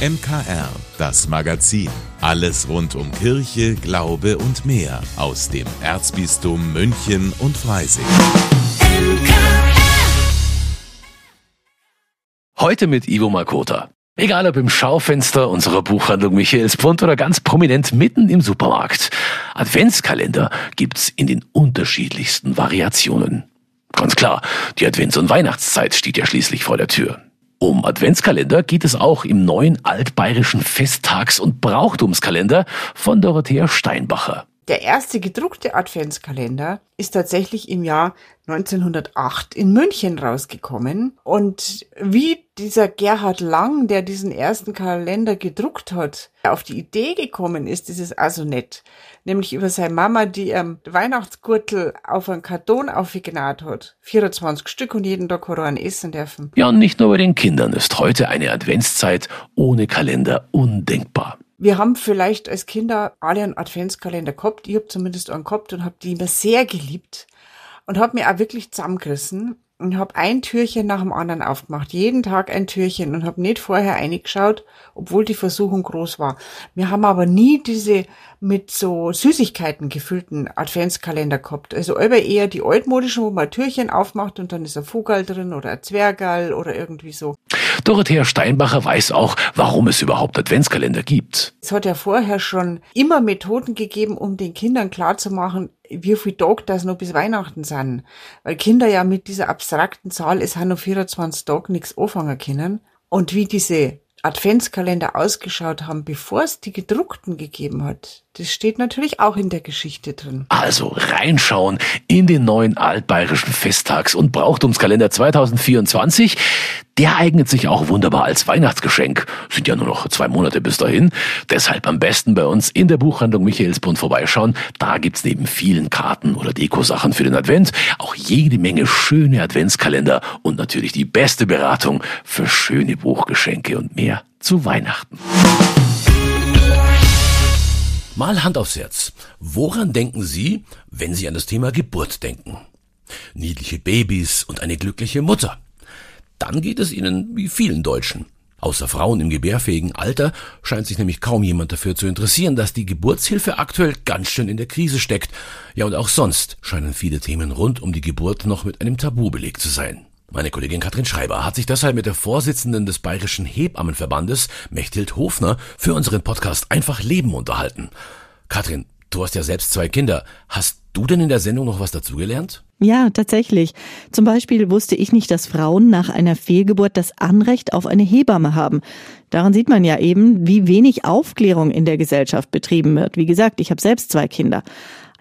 MKR, das Magazin. Alles rund um Kirche, Glaube und mehr aus dem Erzbistum München und Freising. Heute mit Ivo Makota. Egal ob im Schaufenster unserer Buchhandlung Michaelsbund oder ganz prominent mitten im Supermarkt. Adventskalender gibt's in den unterschiedlichsten Variationen. Ganz klar, die Advents- und Weihnachtszeit steht ja schließlich vor der Tür. Um Adventskalender geht es auch im neuen altbayerischen Festtags- und Brauchtumskalender von Dorothea Steinbacher. Der erste gedruckte Adventskalender ist tatsächlich im Jahr 1908 in München rausgekommen. Und wie dieser Gerhard Lang, der diesen ersten Kalender gedruckt hat, auf die Idee gekommen ist, ist es also nett. Nämlich über seine Mama, die am Weihnachtsgürtel auf einen Karton aufgenäht hat. 24 Stück und jeden Tag Koran essen dürfen. Ja, und nicht nur bei den Kindern ist heute eine Adventszeit ohne Kalender undenkbar. Wir haben vielleicht als Kinder alle einen Adventskalender gehabt. Ich habe zumindest einen gehabt und habe die immer sehr geliebt und habe mir auch wirklich zusammengerissen und habe ein Türchen nach dem anderen aufgemacht. Jeden Tag ein Türchen und habe nicht vorher eingeschaut, obwohl die Versuchung groß war. Wir haben aber nie diese mit so Süßigkeiten gefüllten Adventskalender gehabt. Also aber eher die altmodischen, wo man Türchen aufmacht und dann ist ein Vogel drin oder ein Zwergal oder irgendwie so. Dorothea Steinbacher weiß auch, warum es überhaupt Adventskalender gibt. Es hat ja vorher schon immer Methoden gegeben, um den Kindern klarzumachen, wie viel Tage das noch bis Weihnachten sind. Weil Kinder ja mit dieser abstrakten Zahl, es haben noch 24 Tage nichts anfangen können. Und wie diese Adventskalender ausgeschaut haben, bevor es die gedruckten gegeben hat. Das steht natürlich auch in der Geschichte drin. Also reinschauen in den neuen altbayerischen Festtags- und Brauchtumskalender 2024. Der eignet sich auch wunderbar als Weihnachtsgeschenk. Sind ja nur noch zwei Monate bis dahin. Deshalb am besten bei uns in der Buchhandlung Michaelsbund vorbeischauen. Da gibt's neben vielen Karten oder Dekosachen für den Advent auch jede Menge schöne Adventskalender und natürlich die beste Beratung für schöne Buchgeschenke und mehr zu Weihnachten. Mal Hand aufs Herz. Woran denken Sie, wenn Sie an das Thema Geburt denken? Niedliche Babys und eine glückliche Mutter. Dann geht es Ihnen wie vielen Deutschen. Außer Frauen im gebärfähigen Alter scheint sich nämlich kaum jemand dafür zu interessieren, dass die Geburtshilfe aktuell ganz schön in der Krise steckt. Ja, und auch sonst scheinen viele Themen rund um die Geburt noch mit einem Tabu belegt zu sein. Meine Kollegin Katrin Schreiber hat sich deshalb mit der Vorsitzenden des Bayerischen Hebammenverbandes, Mechthild Hofner, für unseren Podcast Einfach Leben unterhalten. Katrin, du hast ja selbst zwei Kinder. Hast du denn in der Sendung noch was dazugelernt? Ja, tatsächlich. Zum Beispiel wusste ich nicht, dass Frauen nach einer Fehlgeburt das Anrecht auf eine Hebamme haben. Daran sieht man ja eben, wie wenig Aufklärung in der Gesellschaft betrieben wird. Wie gesagt, ich habe selbst zwei Kinder.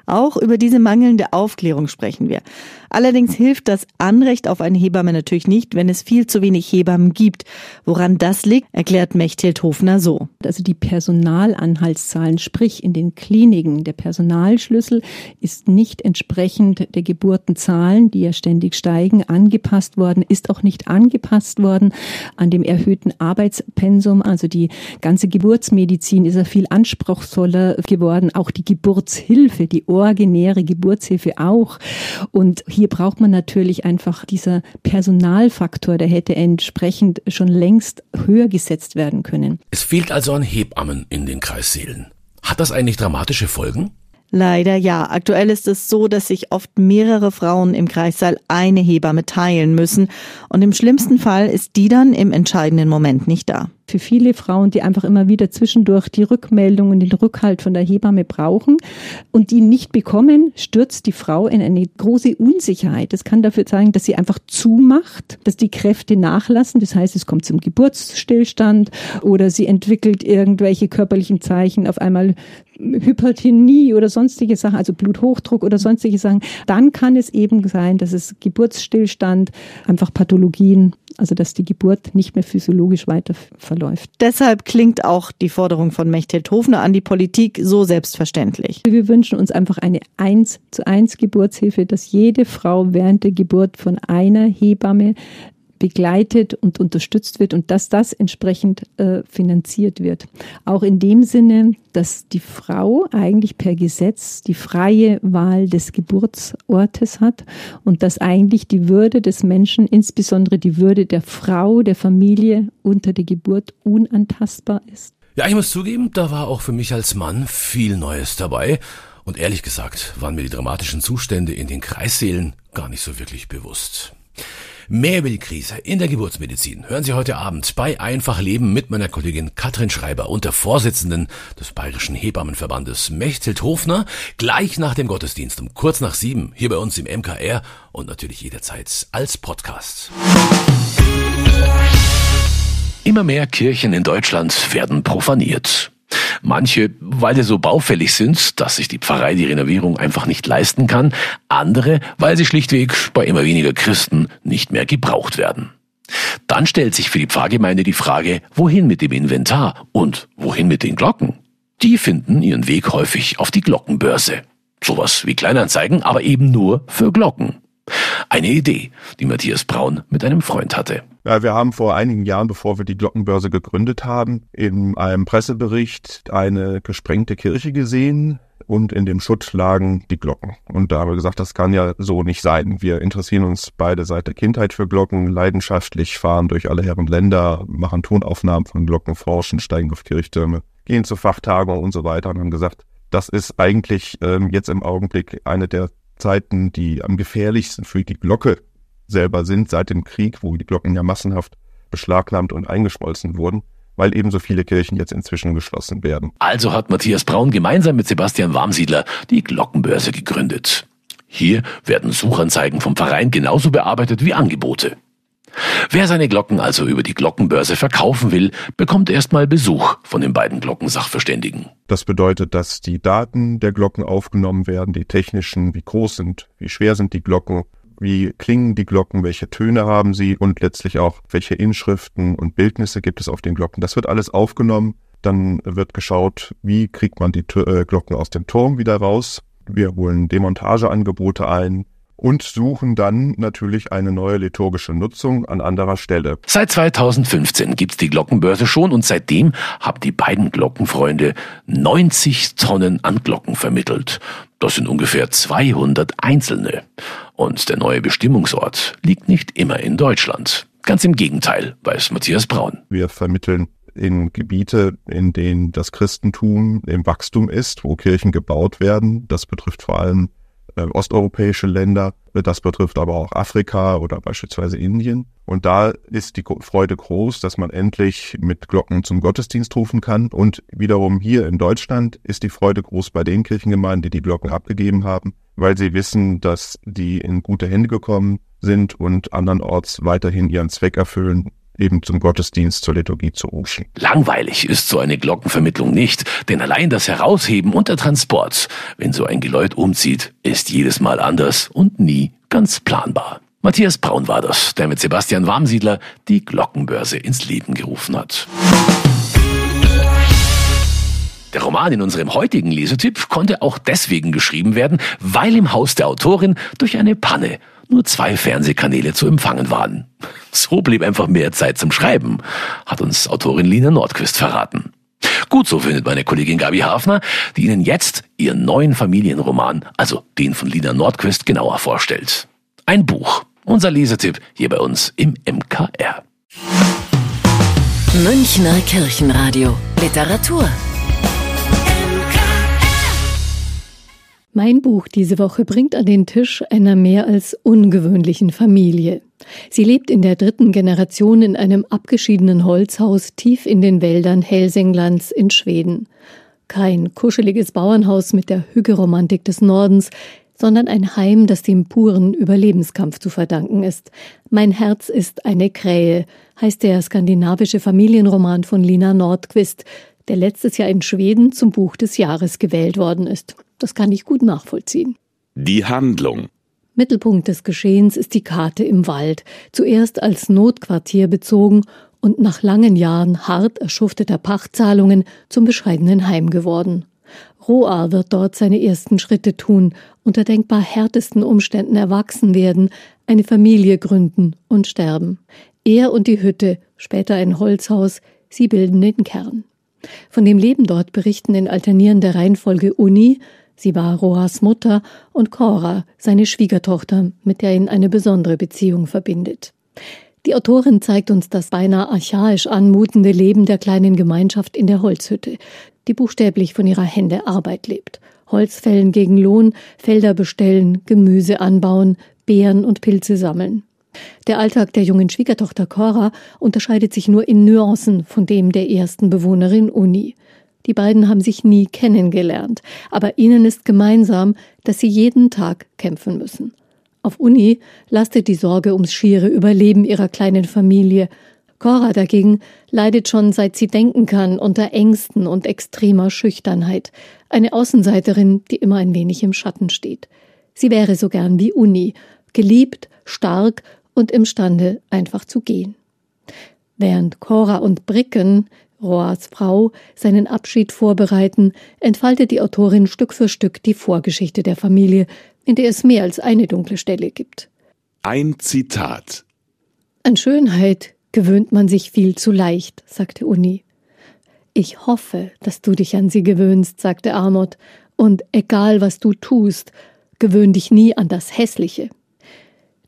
Auch über diese mangelnde Aufklärung sprechen wir. Allerdings hilft das Anrecht auf eine Hebamme natürlich nicht, wenn es viel zu wenig Hebammen gibt. Woran das liegt, erklärt Mechthild Hofner so. Also die Personalanhaltszahlen, sprich in den Kliniken, der Personalschlüssel ist nicht entsprechend der Geburtenzahlen, die ja ständig steigen, angepasst worden, ist auch nicht angepasst worden an dem erhöhten Arbeitspensum. Also die ganze Geburtsmedizin ist ja viel anspruchsvoller geworden, auch die Geburtshilfe, die originäre Geburtshilfe auch. Und hier braucht man natürlich einfach dieser Personalfaktor, der hätte entsprechend schon längst höher gesetzt werden können. Es fehlt also an Hebammen in den Kreissälen. Hat das eigentlich dramatische Folgen? Leider ja. Aktuell ist es so, dass sich oft mehrere Frauen im Kreissaal eine Hebamme teilen müssen. Und im schlimmsten Fall ist die dann im entscheidenden Moment nicht da für viele Frauen, die einfach immer wieder zwischendurch die Rückmeldung und den Rückhalt von der Hebamme brauchen und die nicht bekommen, stürzt die Frau in eine große Unsicherheit. Das kann dafür zeigen, dass sie einfach zumacht, dass die Kräfte nachlassen. Das heißt, es kommt zum Geburtsstillstand oder sie entwickelt irgendwelche körperlichen Zeichen, auf einmal Hypertonie oder sonstige Sachen, also Bluthochdruck oder sonstige Sachen. Dann kann es eben sein, dass es Geburtsstillstand, einfach Pathologien also dass die Geburt nicht mehr physiologisch weiter verläuft. Deshalb klingt auch die Forderung von Mechthild Hofner an die Politik so selbstverständlich. Wir wünschen uns einfach eine 1 zu 1 Geburtshilfe, dass jede Frau während der Geburt von einer Hebamme begleitet und unterstützt wird und dass das entsprechend äh, finanziert wird. Auch in dem Sinne, dass die Frau eigentlich per Gesetz die freie Wahl des Geburtsortes hat und dass eigentlich die Würde des Menschen, insbesondere die Würde der Frau, der Familie unter der Geburt unantastbar ist. Ja, ich muss zugeben, da war auch für mich als Mann viel Neues dabei. Und ehrlich gesagt waren mir die dramatischen Zustände in den Kreissälen gar nicht so wirklich bewusst. Die Krise in der Geburtsmedizin hören Sie heute Abend bei Einfach Leben mit meiner Kollegin Katrin Schreiber und der Vorsitzenden des Bayerischen Hebammenverbandes Mechthild Hofner gleich nach dem Gottesdienst um kurz nach sieben hier bei uns im MKR und natürlich jederzeit als Podcast. Immer mehr Kirchen in Deutschland werden profaniert. Manche, weil sie so baufällig sind, dass sich die Pfarrei die Renovierung einfach nicht leisten kann, andere, weil sie schlichtweg bei immer weniger Christen nicht mehr gebraucht werden. Dann stellt sich für die Pfarrgemeinde die Frage, wohin mit dem Inventar und wohin mit den Glocken? Die finden ihren Weg häufig auf die Glockenbörse. Sowas wie Kleinanzeigen, aber eben nur für Glocken. Eine Idee, die Matthias Braun mit einem Freund hatte. Ja, wir haben vor einigen Jahren, bevor wir die Glockenbörse gegründet haben, in einem Pressebericht eine gesprengte Kirche gesehen und in dem Schutt lagen die Glocken. Und da haben wir gesagt, das kann ja so nicht sein. Wir interessieren uns beide seit der Kindheit für Glocken, leidenschaftlich fahren durch alle Herren Länder, machen Tonaufnahmen von Glocken, forschen, steigen auf Kirchtürme, gehen zu Fachtagungen und so weiter und haben gesagt, das ist eigentlich ähm, jetzt im Augenblick eine der Zeiten, die am gefährlichsten für die Glocke selber sind, seit dem Krieg, wo die Glocken ja massenhaft beschlagnahmt und eingeschmolzen wurden, weil eben so viele Kirchen jetzt inzwischen geschlossen werden. Also hat Matthias Braun gemeinsam mit Sebastian Warmsiedler die Glockenbörse gegründet. Hier werden Suchanzeigen vom Verein genauso bearbeitet wie Angebote. Wer seine Glocken also über die Glockenbörse verkaufen will, bekommt erstmal Besuch von den beiden Glockensachverständigen. Das bedeutet, dass die Daten der Glocken aufgenommen werden, die technischen, wie groß sind, wie schwer sind die Glocken, wie klingen die Glocken, welche Töne haben sie und letztlich auch, welche Inschriften und Bildnisse gibt es auf den Glocken. Das wird alles aufgenommen. Dann wird geschaut, wie kriegt man die äh, Glocken aus dem Turm wieder raus. Wir holen Demontageangebote ein, und suchen dann natürlich eine neue liturgische Nutzung an anderer Stelle. Seit 2015 gibt's die Glockenbörse schon und seitdem haben die beiden Glockenfreunde 90 Tonnen an Glocken vermittelt. Das sind ungefähr 200 einzelne. Und der neue Bestimmungsort liegt nicht immer in Deutschland. Ganz im Gegenteil, weiß Matthias Braun. Wir vermitteln in Gebiete, in denen das Christentum im Wachstum ist, wo Kirchen gebaut werden. Das betrifft vor allem äh, osteuropäische Länder. Das betrifft aber auch Afrika oder beispielsweise Indien. Und da ist die Freude groß, dass man endlich mit Glocken zum Gottesdienst rufen kann. Und wiederum hier in Deutschland ist die Freude groß bei den Kirchengemeinden, die die Glocken abgegeben haben, weil sie wissen, dass die in gute Hände gekommen sind und andernorts weiterhin ihren Zweck erfüllen eben zum Gottesdienst, zur Liturgie zu rufen. Langweilig ist so eine Glockenvermittlung nicht, denn allein das Herausheben und der Transport, wenn so ein Geläut umzieht, ist jedes Mal anders und nie ganz planbar. Matthias Braun war das, der mit Sebastian Warmsiedler die Glockenbörse ins Leben gerufen hat. Der Roman in unserem heutigen Lesetipp konnte auch deswegen geschrieben werden, weil im Haus der Autorin durch eine Panne nur zwei Fernsehkanäle zu empfangen waren. So blieb einfach mehr Zeit zum Schreiben, hat uns Autorin Lina Nordquist verraten. Gut, so findet meine Kollegin Gabi Hafner, die Ihnen jetzt ihren neuen Familienroman, also den von Lina Nordquist, genauer vorstellt. Ein Buch. Unser Lesetipp hier bei uns im MKR. Münchner Kirchenradio. Literatur. Mein Buch diese Woche bringt an den Tisch einer mehr als ungewöhnlichen Familie. Sie lebt in der dritten Generation in einem abgeschiedenen Holzhaus tief in den Wäldern Helsinglands in Schweden. Kein kuscheliges Bauernhaus mit der Hügelromantik des Nordens, sondern ein Heim, das dem puren Überlebenskampf zu verdanken ist. Mein Herz ist eine Krähe, heißt der skandinavische Familienroman von Lina Nordquist, der letztes Jahr in Schweden zum Buch des Jahres gewählt worden ist. Das kann ich gut nachvollziehen. Die Handlung. Mittelpunkt des Geschehens ist die Karte im Wald, zuerst als Notquartier bezogen und nach langen Jahren hart erschufteter Pachtzahlungen zum bescheidenen Heim geworden. Roa wird dort seine ersten Schritte tun, unter denkbar härtesten Umständen erwachsen werden, eine Familie gründen und sterben. Er und die Hütte, später ein Holzhaus, sie bilden den Kern. Von dem Leben dort berichten in alternierender Reihenfolge Uni, sie war Roas Mutter, und Cora, seine Schwiegertochter, mit der ihn eine besondere Beziehung verbindet. Die Autorin zeigt uns das beinahe archaisch anmutende Leben der kleinen Gemeinschaft in der Holzhütte, die buchstäblich von ihrer Hände Arbeit lebt. Holz fällen gegen Lohn, Felder bestellen, Gemüse anbauen, Beeren und Pilze sammeln. Der Alltag der jungen Schwiegertochter Cora unterscheidet sich nur in Nuancen von dem der ersten Bewohnerin Uni. Die beiden haben sich nie kennengelernt, aber ihnen ist gemeinsam, dass sie jeden Tag kämpfen müssen. Auf Uni lastet die Sorge ums schiere Überleben ihrer kleinen Familie. Cora dagegen leidet schon seit sie denken kann unter Ängsten und extremer Schüchternheit. Eine Außenseiterin, die immer ein wenig im Schatten steht. Sie wäre so gern wie Uni, geliebt, stark und imstande, einfach zu gehen. Während Cora und Bricken, Roas Frau, seinen Abschied vorbereiten, entfaltet die Autorin Stück für Stück die Vorgeschichte der Familie, in der es mehr als eine dunkle Stelle gibt. Ein Zitat. An Schönheit gewöhnt man sich viel zu leicht, sagte Uni. Ich hoffe, dass du dich an sie gewöhnst, sagte Amot, und egal was du tust, gewöhn dich nie an das Hässliche.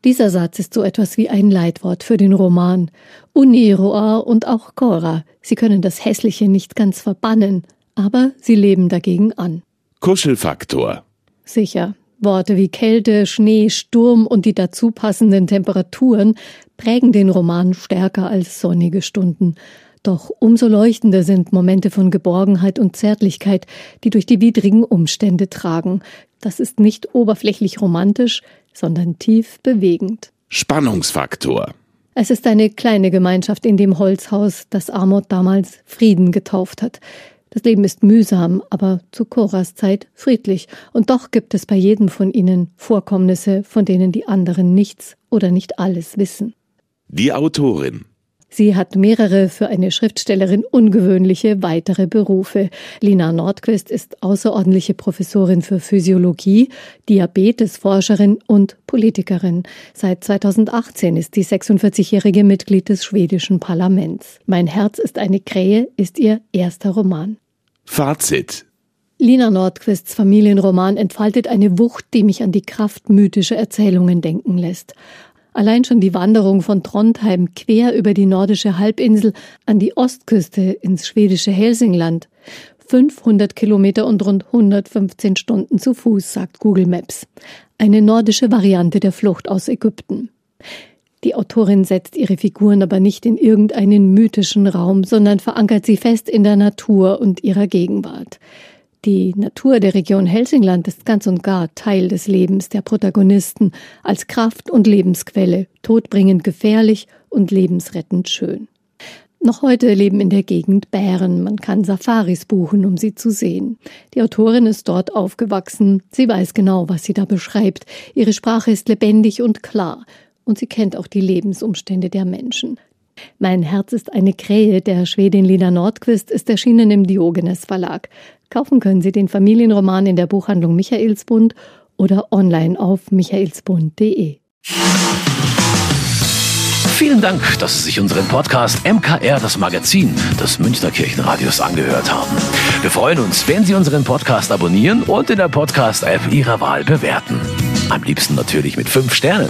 Dieser Satz ist so etwas wie ein Leitwort für den Roman. Uni, Roa und auch Cora, sie können das Hässliche nicht ganz verbannen, aber sie leben dagegen an. Kuschelfaktor. Sicher. Worte wie Kälte, Schnee, Sturm und die dazu passenden Temperaturen prägen den Roman stärker als sonnige Stunden. Doch umso leuchtender sind Momente von Geborgenheit und Zärtlichkeit, die durch die widrigen Umstände tragen. Das ist nicht oberflächlich romantisch, sondern tief bewegend. Spannungsfaktor. Es ist eine kleine Gemeinschaft in dem Holzhaus, das Amot damals Frieden getauft hat. Das Leben ist mühsam, aber zu Koras Zeit friedlich, und doch gibt es bei jedem von ihnen Vorkommnisse, von denen die anderen nichts oder nicht alles wissen. Die Autorin Sie hat mehrere für eine Schriftstellerin ungewöhnliche weitere Berufe. Lina Nordquist ist außerordentliche Professorin für Physiologie, Diabetesforscherin und Politikerin. Seit 2018 ist die 46-jährige Mitglied des schwedischen Parlaments. Mein Herz ist eine Krähe ist ihr erster Roman. Fazit Lina Nordquists Familienroman entfaltet eine Wucht, die mich an die Kraft mythischer Erzählungen denken lässt. Allein schon die Wanderung von Trondheim quer über die nordische Halbinsel an die Ostküste ins schwedische Helsingland. 500 Kilometer und rund 115 Stunden zu Fuß, sagt Google Maps. Eine nordische Variante der Flucht aus Ägypten. Die Autorin setzt ihre Figuren aber nicht in irgendeinen mythischen Raum, sondern verankert sie fest in der Natur und ihrer Gegenwart. Die Natur der Region Helsingland ist ganz und gar Teil des Lebens der Protagonisten, als Kraft und Lebensquelle, todbringend gefährlich und lebensrettend schön. Noch heute leben in der Gegend Bären. Man kann Safaris buchen, um sie zu sehen. Die Autorin ist dort aufgewachsen. Sie weiß genau, was sie da beschreibt. Ihre Sprache ist lebendig und klar. Und sie kennt auch die Lebensumstände der Menschen. Mein Herz ist eine Krähe der Schwedin Lina Nordquist ist erschienen im Diogenes Verlag. Kaufen können Sie den Familienroman in der Buchhandlung Michaelsbund oder online auf michaelsbund.de. Vielen Dank, dass Sie sich unseren Podcast MKR, das Magazin des Münchner Kirchenradios, angehört haben. Wir freuen uns, wenn Sie unseren Podcast abonnieren und in der Podcast-App Ihrer Wahl bewerten. Am liebsten natürlich mit fünf Sternen.